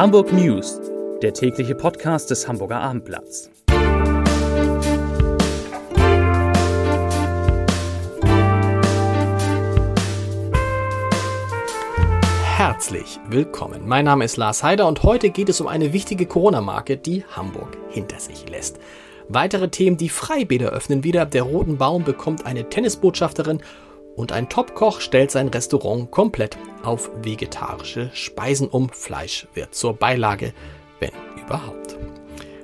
Hamburg News, der tägliche Podcast des Hamburger Abendblatts. Herzlich willkommen. Mein Name ist Lars Heider und heute geht es um eine wichtige Corona-Marke, die Hamburg hinter sich lässt. Weitere Themen, die Freibäder öffnen wieder. Der Roten Baum bekommt eine Tennisbotschafterin und ein Topkoch stellt sein Restaurant komplett auf vegetarische Speisen um. Fleisch wird zur Beilage, wenn überhaupt.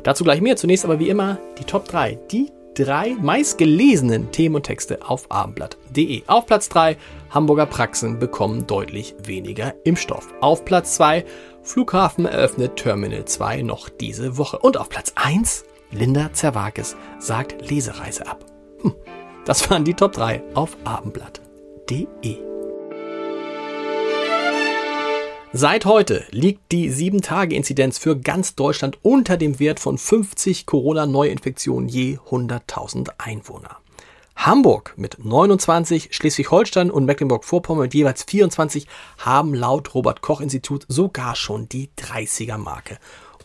Dazu gleich mehr. Zunächst aber wie immer die Top 3. Die drei meistgelesenen Themen und Texte auf abendblatt.de. Auf Platz 3 Hamburger Praxen bekommen deutlich weniger Impfstoff. Auf Platz 2 Flughafen eröffnet Terminal 2 noch diese Woche. Und auf Platz 1 Linda Zerwakis sagt Lesereise ab. Das waren die Top 3 auf abendblatt.de. Seit heute liegt die 7-Tage-Inzidenz für ganz Deutschland unter dem Wert von 50 Corona-Neuinfektionen je 100.000 Einwohner. Hamburg mit 29, Schleswig-Holstein und Mecklenburg-Vorpommern mit jeweils 24 haben laut Robert Koch Institut sogar schon die 30er Marke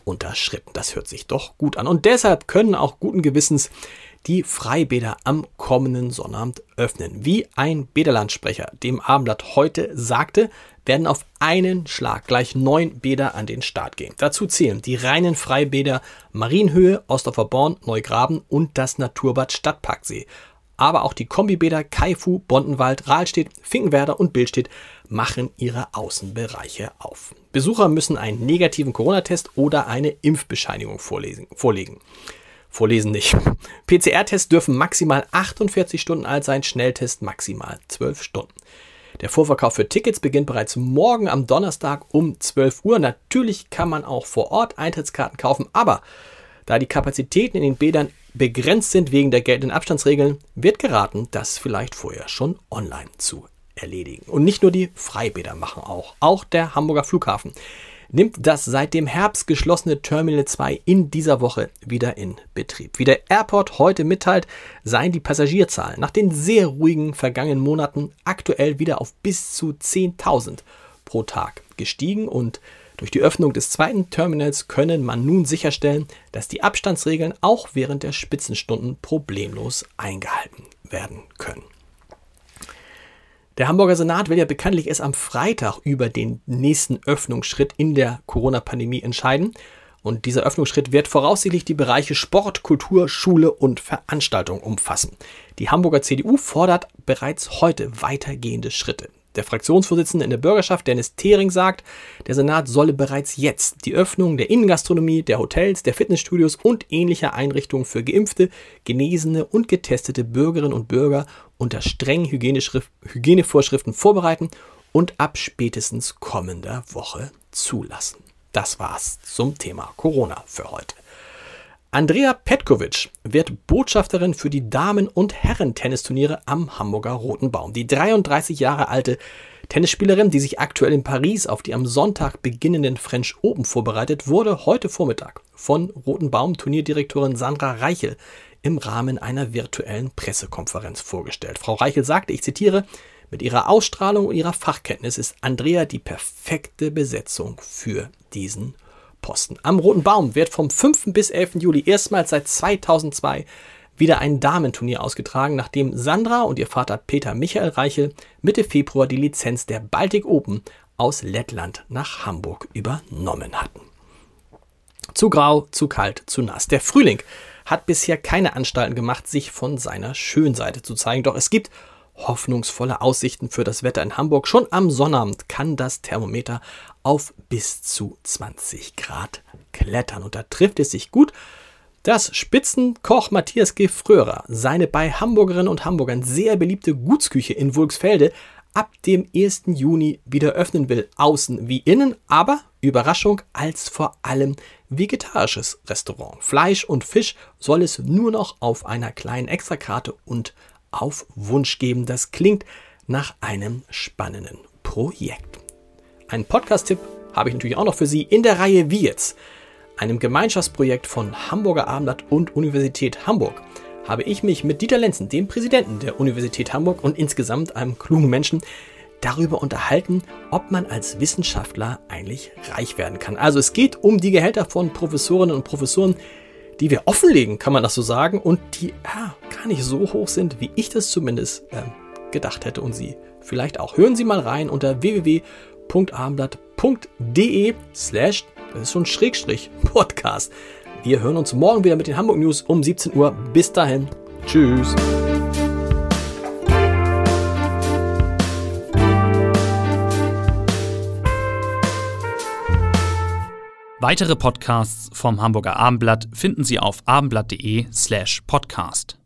unterschritten. Das hört sich doch gut an. Und deshalb können auch guten Gewissens die Freibäder am kommenden Sonnabend öffnen. Wie ein Bäderlandsprecher dem Abendblatt heute sagte, werden auf einen Schlag gleich neun Bäder an den Start gehen. Dazu zählen die reinen Freibäder Marienhöhe, Ostdorfer Born, Neugraben und das Naturbad Stadtparksee. Aber auch die Kombibäder Kaifu, Bondenwald, Rahlstedt, Finkenwerder und Bildstedt machen ihre Außenbereiche auf. Besucher müssen einen negativen Corona-Test oder eine Impfbescheinigung vorlesen, vorlegen. Vorlesen nicht. PCR-Tests dürfen maximal 48 Stunden alt sein, Schnelltest maximal 12 Stunden. Der Vorverkauf für Tickets beginnt bereits morgen am Donnerstag um 12 Uhr. Natürlich kann man auch vor Ort Eintrittskarten kaufen, aber da die Kapazitäten in den Bädern begrenzt sind wegen der geltenden Abstandsregeln, wird geraten, das vielleicht vorher schon online zu erledigen. Und nicht nur die Freibäder machen auch, auch der Hamburger Flughafen nimmt das seit dem Herbst geschlossene Terminal 2 in dieser Woche wieder in Betrieb. Wie der Airport heute mitteilt, seien die Passagierzahlen nach den sehr ruhigen vergangenen Monaten aktuell wieder auf bis zu 10.000 pro Tag gestiegen und durch die Öffnung des zweiten Terminals können man nun sicherstellen, dass die Abstandsregeln auch während der Spitzenstunden problemlos eingehalten werden können. Der Hamburger Senat will ja bekanntlich erst am Freitag über den nächsten Öffnungsschritt in der Corona-Pandemie entscheiden. Und dieser Öffnungsschritt wird voraussichtlich die Bereiche Sport, Kultur, Schule und Veranstaltung umfassen. Die Hamburger CDU fordert bereits heute weitergehende Schritte. Der Fraktionsvorsitzende in der Bürgerschaft, Dennis Thering, sagt, der Senat solle bereits jetzt die Öffnung der Innengastronomie, der Hotels, der Fitnessstudios und ähnlicher Einrichtungen für geimpfte, genesene und getestete Bürgerinnen und Bürger unter strengen Hygienevorschriften vorbereiten und ab spätestens kommender Woche zulassen. Das war's zum Thema Corona für heute. Andrea Petkovic wird Botschafterin für die Damen- und Herren-Tennisturniere am Hamburger Roten Baum. Die 33 Jahre alte Tennisspielerin, die sich aktuell in Paris auf die am Sonntag beginnenden French Open vorbereitet, wurde heute Vormittag von Roten Baum Turnierdirektorin Sandra Reichel im Rahmen einer virtuellen Pressekonferenz vorgestellt. Frau Reichel sagte, ich zitiere, mit ihrer Ausstrahlung und ihrer Fachkenntnis ist Andrea die perfekte Besetzung für diesen Posten. Am Roten Baum wird vom 5. bis 11. Juli erstmals seit 2002 wieder ein Damenturnier ausgetragen, nachdem Sandra und ihr Vater Peter Michael Reichel Mitte Februar die Lizenz der Baltic Open aus Lettland nach Hamburg übernommen hatten. Zu grau, zu kalt, zu nass. Der Frühling hat bisher keine Anstalten gemacht, sich von seiner Schönseite zu zeigen, doch es gibt hoffnungsvolle Aussichten für das Wetter in Hamburg. Schon am Sonnabend kann das Thermometer auf bis zu 20 Grad klettern. Und da trifft es sich gut, dass Spitzenkoch Matthias G. Fröhrer seine bei Hamburgerinnen und Hamburgern sehr beliebte Gutsküche in Wulksfelde ab dem 1. Juni wieder öffnen will. Außen wie innen, aber Überraschung als vor allem vegetarisches Restaurant. Fleisch und Fisch soll es nur noch auf einer kleinen Extrakarte und auf Wunsch geben. Das klingt nach einem spannenden Projekt. Ein Podcast-Tipp habe ich natürlich auch noch für Sie in der Reihe Wie jetzt, einem Gemeinschaftsprojekt von Hamburger Abendblatt und Universität Hamburg, habe ich mich mit Dieter Lenzen, dem Präsidenten der Universität Hamburg und insgesamt einem klugen Menschen, darüber unterhalten, ob man als Wissenschaftler eigentlich reich werden kann. Also es geht um die Gehälter von Professorinnen und Professoren, die wir offenlegen, kann man das so sagen, und die ja, gar nicht so hoch sind, wie ich das zumindest äh, gedacht hätte und Sie vielleicht auch. Hören Sie mal rein unter www.abendblatt.de slash, das ist schon Schrägstrich, Podcast. Wir hören uns morgen wieder mit den Hamburg News um 17 Uhr. Bis dahin. Tschüss. Weitere Podcasts vom Hamburger Abendblatt finden Sie auf abendblatt.de slash podcast.